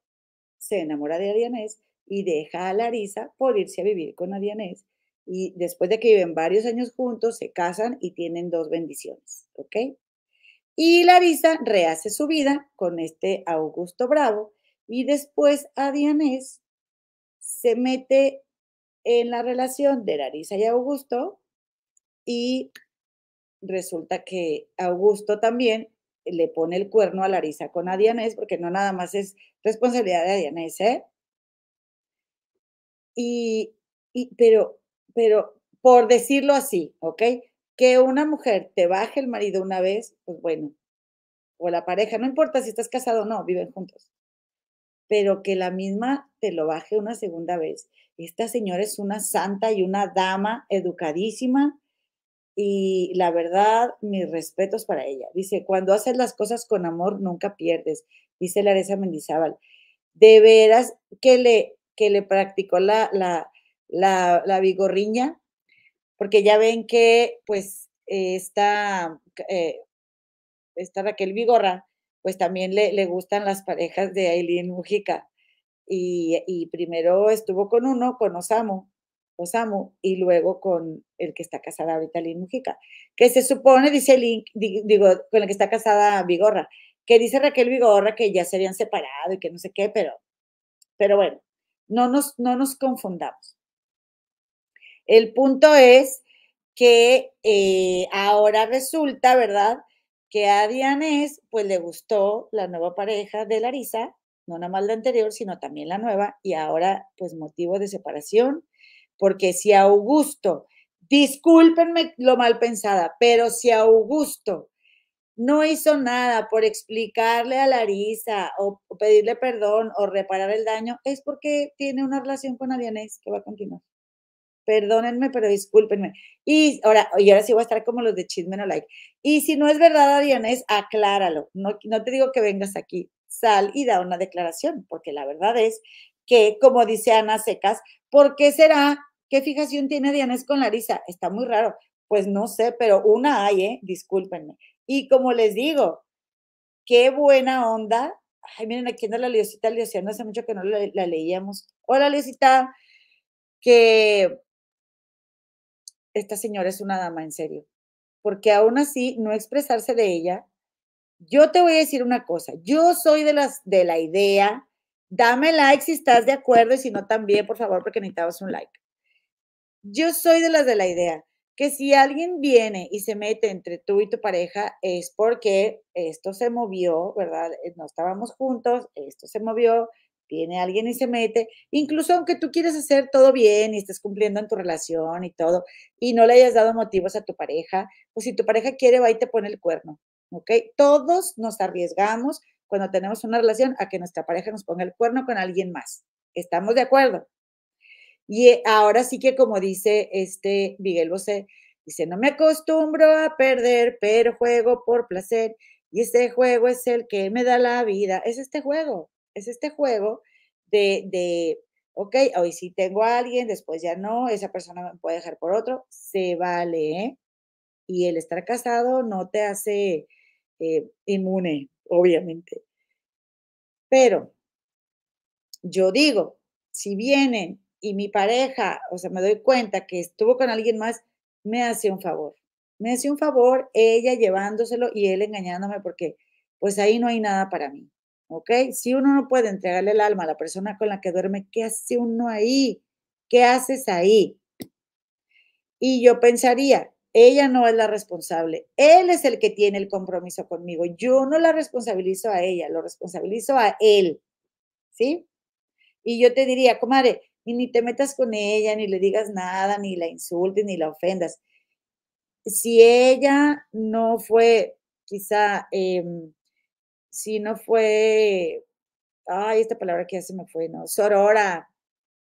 se enamora de Dianés y deja a Larisa por irse a vivir con Adianés. Y después de que viven varios años juntos, se casan y tienen dos bendiciones, ¿ok? Y Larisa rehace su vida con este Augusto Bravo y después a Dianés se mete en la relación de Larisa y Augusto y resulta que Augusto también le pone el cuerno a Larisa con Adianés, porque no nada más es responsabilidad de Adianés, ¿eh? Y, y, pero, pero por decirlo así, ¿ok? que una mujer te baje el marido una vez, pues bueno, o la pareja, no importa si estás casado o no, viven juntos, pero que la misma te lo baje una segunda vez. Esta señora es una santa y una dama educadísima y la verdad, mis respetos para ella. Dice, cuando haces las cosas con amor, nunca pierdes, dice Laresa Mendizábal. De veras que le, que le practicó la, la, la, la vigorriña porque ya ven que pues esta, eh, esta Raquel Vigorra, pues también le, le, gustan las parejas de Aileen Mujica. Y, y, primero estuvo con uno, con Osamu, Osamu, y luego con el que está casada ahorita, Aileen Mujica, que se supone, dice Link, digo, con el que está casada Vigorra, que dice Raquel Vigorra que ya se habían separado y que no sé qué, pero, pero bueno, no nos, no nos confundamos. El punto es que eh, ahora resulta, ¿verdad? Que a Dianés, pues le gustó la nueva pareja de Larisa, no nada más la anterior, sino también la nueva, y ahora, pues motivo de separación, porque si Augusto, discúlpenme lo mal pensada, pero si Augusto no hizo nada por explicarle a Larisa o, pedirle perdón o reparar el daño, es porque tiene una relación con Adianés que va a continuar perdónenme, pero discúlpenme. Y ahora, y ahora sí voy a estar como los de Chisme No Like. Y si no es verdad, Adianés, acláralo. No, no te digo que vengas aquí, sal y da una declaración, porque la verdad es que, como dice Ana Secas, ¿por qué será? ¿Qué fijación tiene Dianés con Larisa? Está muy raro. Pues no sé, pero una hay, ¿eh? Discúlpenme. Y como les digo, qué buena onda. Ay, miren, aquí anda la Liosita Liosiana, hace mucho que no la, leíamos. Hola, Liosita, que esta señora es una dama en serio, porque aún así no expresarse de ella, yo te voy a decir una cosa, yo soy de las de la idea, dame like si estás de acuerdo y si no también, por favor, porque necesitamos un like. Yo soy de las de la idea que si alguien viene y se mete entre tú y tu pareja es porque esto se movió, ¿verdad? Eh, no estábamos juntos, esto se movió, viene alguien y se mete, incluso aunque tú quieres hacer todo bien y estés cumpliendo en tu relación y todo, y no le hayas dado motivos a tu pareja, pues si tu pareja quiere, va y te pone el cuerno, ¿ok? Todos nos arriesgamos cuando tenemos una relación a que nuestra pareja nos ponga el cuerno con alguien más. ¿Estamos de acuerdo? Y eh, ahora sí que como dice este Miguel Bosé, dice, no me acostumbro a perder, pero juego por placer. Y este juego es el que me da la vida. Es este juego, es este juego de, de ok, hoy sí tengo a alguien, después ya no, esa persona me puede dejar por otro, se vale, ¿eh? Y el estar casado no te hace eh, inmune, obviamente. Pero yo digo, si vienen y mi pareja, o sea, me doy cuenta que estuvo con alguien más, me hace un favor. Me hace un favor ella llevándoselo y él engañándome porque pues ahí no hay nada para mí. ¿Ok? Si uno no puede entregarle el alma a la persona con la que duerme, ¿qué hace uno ahí? ¿Qué haces ahí? Y yo pensaría, ella no es la responsable, él es el que tiene el compromiso conmigo. Yo no la responsabilizo a ella, lo responsabilizo a él. ¿Sí? Y yo te diría, comadre, y ni te metas con ella, ni le digas nada, ni la insultes, ni la ofendas. Si ella no fue, quizá, em, si no fue, ay, esta palabra que ya se me fue, ¿no? Sorora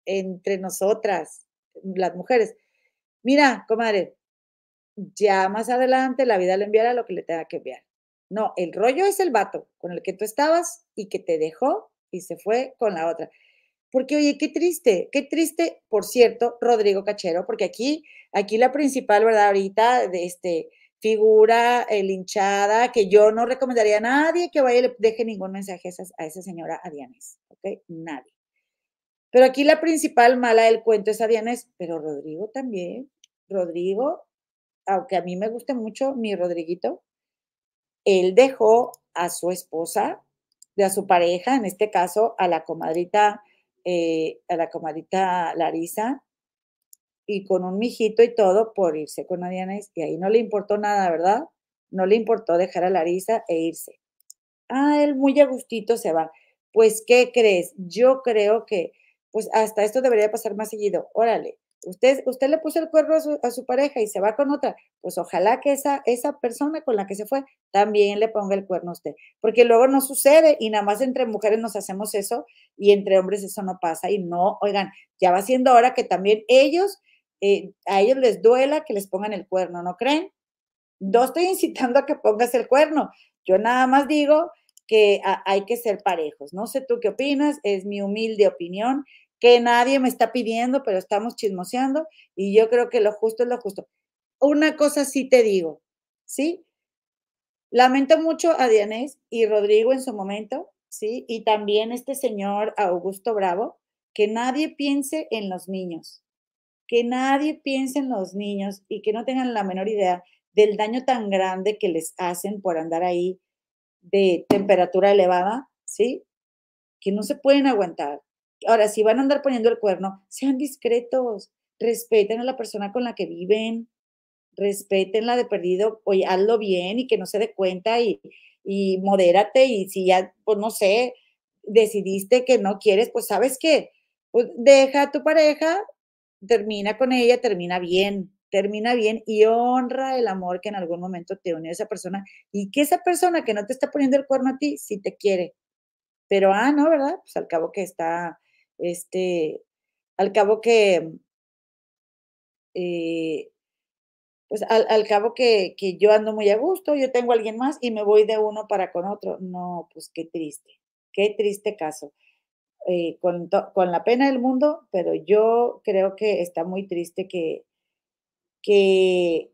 entre nosotras, las mujeres. Mira, comadre, ya más adelante la vida le enviará lo que le tenga que enviar. No, el rollo es el vato con el que tú estabas y que te dejó y se fue con la otra. Porque, oye, qué triste, qué triste, por cierto, Rodrigo Cachero, porque aquí, aquí la principal, ¿verdad? Ahorita, de este, figura el hinchada, que yo no recomendaría a nadie que vaya y le deje ningún mensaje a esa, a señora Adianes, ¿ok? Nadie. Pero aquí la principal mala del cuento es Adianes, pero Rodrigo también. Rodrigo, aunque a mí me guste mucho mi Rodriguito, él dejó a su esposa, de a su pareja, en este caso a la comadrita eh, a la comadita Larisa y con un mijito y todo por irse con Diana y ahí no le importó nada, ¿verdad? No le importó dejar a Larisa e irse. Ah, él muy a gustito se va. Pues, ¿qué crees? Yo creo que, pues, hasta esto debería pasar más seguido. Órale, Usted, usted le puso el cuerno a su, pareja y se va con otra, pues ojalá que esa, esa persona con la que se fue también le ponga el cuerno a usted, porque luego no sucede y nada más entre mujeres nos hacemos eso y entre hombres eso no pasa y no, oigan, ya va siendo hora que también ellos, eh, a ellos les duela que les pongan el cuerno, ¿no creen? No estoy incitando a que pongas el cuerno, yo nada más digo que hay que ser parejos. No sé tú qué opinas, es mi humilde opinión que nadie me está pidiendo, pero estamos chismoseando y yo creo que lo justo es lo justo. Una cosa sí te digo, ¿sí? Lamento mucho a Dianés y Rodrigo en su momento, ¿sí? Y también este señor Augusto Bravo, que nadie piense en los niños, que nadie piense en los niños y que no tengan la menor idea del daño tan grande que les hacen por andar ahí de temperatura elevada, ¿sí? Que no se pueden aguantar. Ahora, si van a andar poniendo el cuerno, sean discretos, respeten a la persona con la que viven, la de perdido, oye, hazlo bien y que no se dé cuenta y, y modérate y si ya, pues no sé, decidiste que no quieres, pues sabes qué, pues deja a tu pareja, termina con ella, termina bien, termina bien y honra el amor que en algún momento te unió a esa persona y que esa persona que no te está poniendo el cuerno a ti, si te quiere. Pero, ah, no, ¿verdad? Pues al cabo que está este, al cabo que, eh, pues al, cabo que, yo ando muy a gusto, yo tengo a alguien más y me voy de uno para con otro. No, pues qué triste, qué triste caso. Eh, con, la pena del mundo, pero yo creo que está muy triste que, que,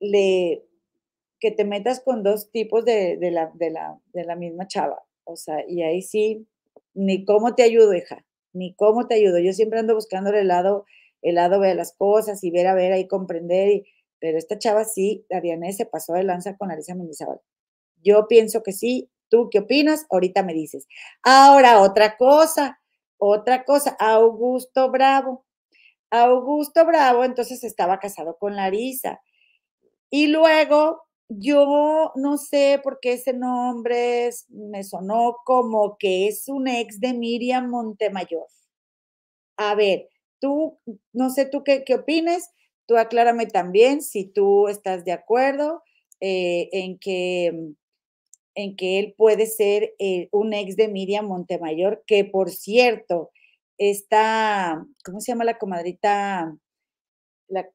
le, que te metas con dos tipos de, la, de, la, de la misma chava. O sea, y ahí sí, ni cómo te ayudo, hija ni cómo te ayudo. Yo siempre ando buscando el lado, el lado de las cosas y ver a ver ahí comprender, pero esta chava sí, Ariane se pasó de lanza con Arisa Mendizábal. Yo pienso que sí. ¿Tú qué opinas? Ahorita me dices. Ahora, otra cosa, otra cosa, Augusto Bravo. Augusto Bravo entonces estaba casado con Larisa. Y luego yo no sé por qué ese nombre me sonó como que es un ex de Miriam Montemayor. A ver, tú, no sé tú qué, qué opines, tú aclárame también si tú estás de acuerdo eh, en, que, en que él puede ser eh, un ex de Miriam Montemayor, que por cierto, está, ¿cómo se llama la comadrita? La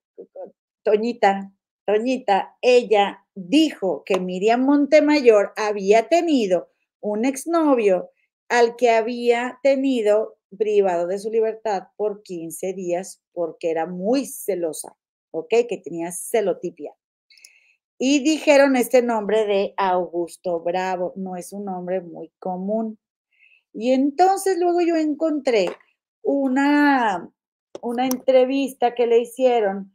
Toñita, Toñita, ella dijo que Miriam Montemayor había tenido un exnovio al que había tenido privado de su libertad por 15 días porque era muy celosa, ¿ok? Que tenía celotipia. Y dijeron este nombre de Augusto Bravo, no es un nombre muy común. Y entonces luego yo encontré una, una entrevista que le hicieron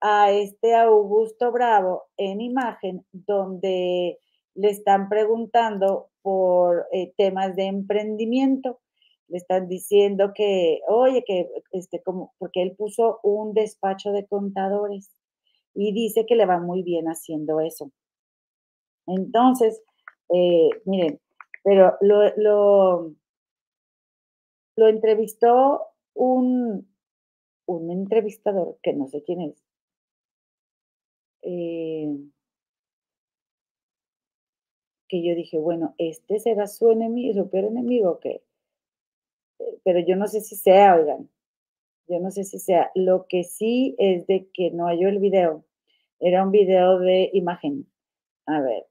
a este Augusto Bravo en imagen donde le están preguntando por eh, temas de emprendimiento. Le están diciendo que, oye, que este, como, porque él puso un despacho de contadores y dice que le va muy bien haciendo eso. Entonces, eh, miren, pero lo, lo, lo entrevistó un, un entrevistador que no sé quién es, eh, que yo dije, bueno, este será su enemigo, su peor enemigo, que, eh, pero yo no sé si sea, oigan, yo no sé si sea. Lo que sí es de que no halló el video. Era un video de imagen. A ver,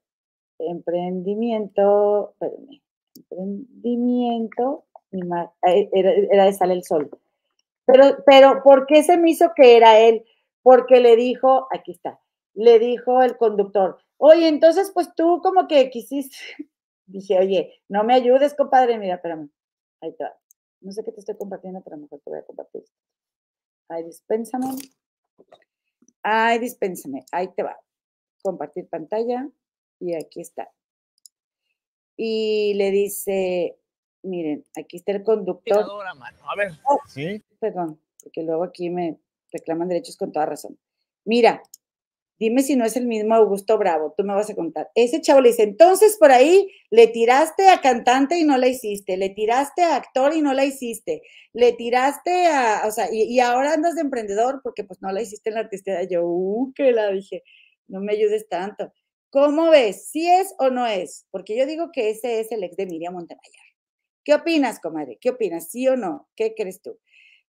emprendimiento, espérenme, emprendimiento, eh, era, era de Sale el Sol. Pero, pero, ¿por qué se me hizo que era él? Porque le dijo, aquí está, le dijo el conductor, oye, entonces pues tú como que quisiste, dije, oye, no me ayudes, compadre, mira, espérame, ahí te va. No sé qué te estoy compartiendo, pero mejor te voy a compartir. Ay, dispénsame. Ay, dispénsame. Ahí te va. Compartir pantalla. Y aquí está. Y le dice, miren, aquí está el conductor. A ver, oh, ¿sí? Perdón, porque luego aquí me reclaman derechos con toda razón. Mira, Dime si no es el mismo Augusto Bravo, tú me vas a contar. Ese chavo le dice, entonces por ahí le tiraste a cantante y no la hiciste, le tiraste a actor y no la hiciste, le tiraste a, o sea, y, ahora andas de emprendedor porque pues no la hiciste en la artistía. Yo, uh, que la dije, no me ayudes tanto. ¿Cómo ves? ¿Sí es o no es? Porque yo digo que ese es el ex de Miriam Montemayor. ¿Qué opinas, comadre? ¿Qué opinas? ¿Sí o no? ¿Qué crees tú?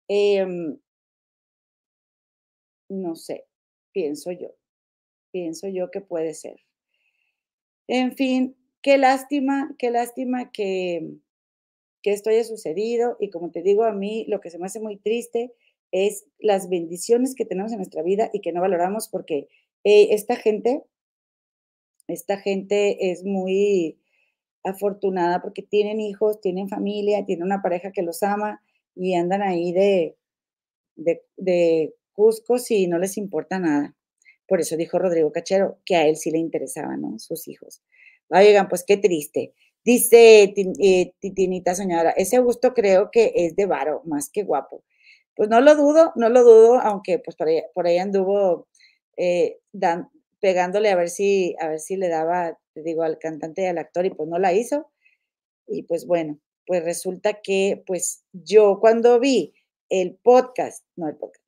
Em, no sé, pienso yo pienso yo que puede ser. En fin, qué lástima, qué lástima que, que esto haya sucedido y como te digo, a mí lo que se me hace muy triste es las bendiciones que tenemos en nuestra vida y que no valoramos porque esta gente, esta gente es muy afortunada porque tienen hijos, tienen familia, tienen una pareja que los ama y andan ahí de, de, de Cusco si no les importa nada. Por eso dijo Rodrigo Cachero que a él sí le interesaban, ¿no? Sus hijos. Oigan, pues qué triste. Dice eh, Titinita Soñadora, ese gusto creo que es de varo, más que guapo. Pues no lo dudo, no lo dudo, aunque pues por ahí, por ahí anduvo eh, pegándole a ver si, a ver si le daba, te digo, al cantante y al actor, y pues no la hizo. Y pues bueno, pues resulta que pues yo cuando vi el podcast, no el podcast,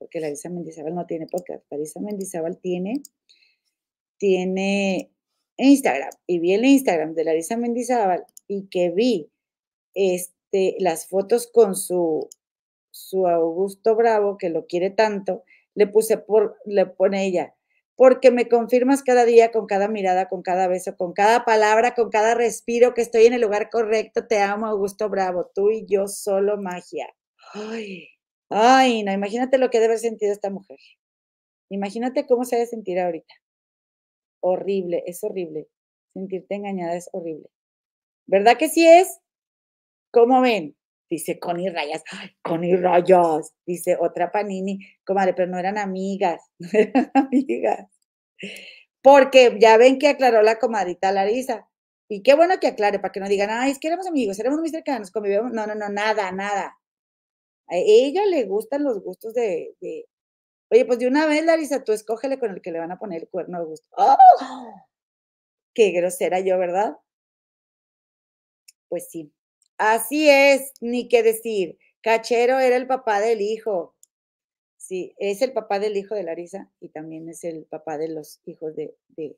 porque Larisa Mendizábal no tiene podcast. Larisa Mendizábal tiene, tiene Instagram. Y vi el Instagram de Larisa Mendizábal y que vi este, las fotos con su, su Augusto Bravo, que lo quiere tanto, le puse por, le pone ella, porque me confirmas cada día, con cada mirada, con cada beso, con cada palabra, con cada respiro que estoy en el lugar correcto. Te amo, Augusto Bravo. Tú y yo solo magia. Ay, Ay, no, imagínate lo que debe haber sentido esta mujer. Imagínate cómo se debe sentir ahorita. Horrible, es horrible. Sentirte engañada es horrible. ¿Verdad que sí es? ¿Cómo ven? Dice Connie Rayas. Ay, Connie Rayas. Dice otra Panini. Comadre, pero no eran amigas. No eran amigas. Porque ya ven que aclaró la comadita Larisa. Y qué bueno que aclare para que no digan, ay, es que éramos amigos, éramos muy cercanos, convivíamos. No, no, no, nada, nada. A ella le gustan los gustos de. Oye, pues de una vez, Larisa, tú escógele con el que le van a poner el cuerno de gusto. ¡Oh! Qué grosera yo, ¿verdad? Pues sí. Así es, ni qué decir. Cachero era el papá del hijo. Sí, es el papá del hijo de Larisa y también es el papá de los hijos de, de,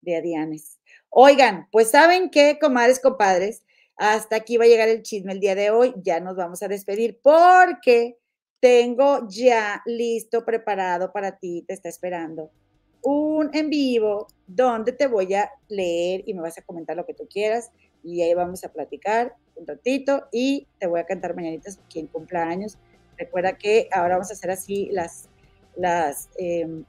de Adianes. Oigan, pues saben qué, comadres, compadres, hasta aquí va a llegar el chisme el día de hoy. Ya nos vamos a despedir porque tengo ya listo, preparado para ti, te está esperando un en vivo donde te voy a leer y me vas a comentar lo que tú quieras y ahí vamos a platicar un ratito y te voy a cantar mañanitas quien cumpla años. Recuerda que ahora vamos a hacer así las, las, em,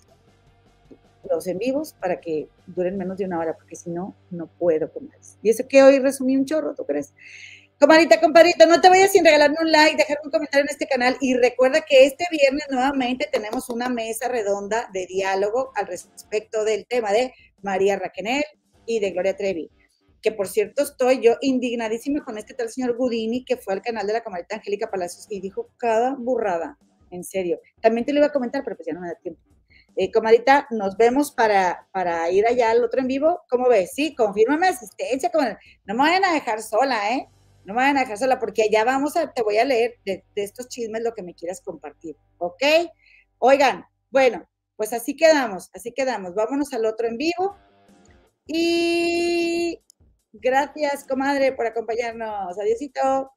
los en vivos para que duren menos de una hora, porque si no, no puedo con más. Y eso que hoy resumí un chorro, ¿tú crees? Comadita, compadrito, no te vayas sin regalarme un like, dejar un comentario en este canal y recuerda que este viernes nuevamente tenemos una mesa redonda de diálogo al respecto del tema de María Raquenel y de Gloria Trevi que por cierto estoy yo indignadísima con este tal señor Gudini que fue al canal de la camarita Angélica Palacios y dijo cada burrada, en serio. También te lo iba a comentar, pero pues ya no me da tiempo. Eh, comadita, nos vemos para, para ir allá al otro en vivo. ¿Cómo ves? Sí, confírmame asistencia. No me vayan a dejar sola, ¿eh? No me vayan a dejar sola porque allá vamos a, te voy a leer de, de estos chismes lo que me quieras compartir, ¿ok? Oigan, bueno, pues así quedamos, así quedamos. Vámonos al otro en vivo. Y Gracias, comadre, por acompañarnos. Adiósito.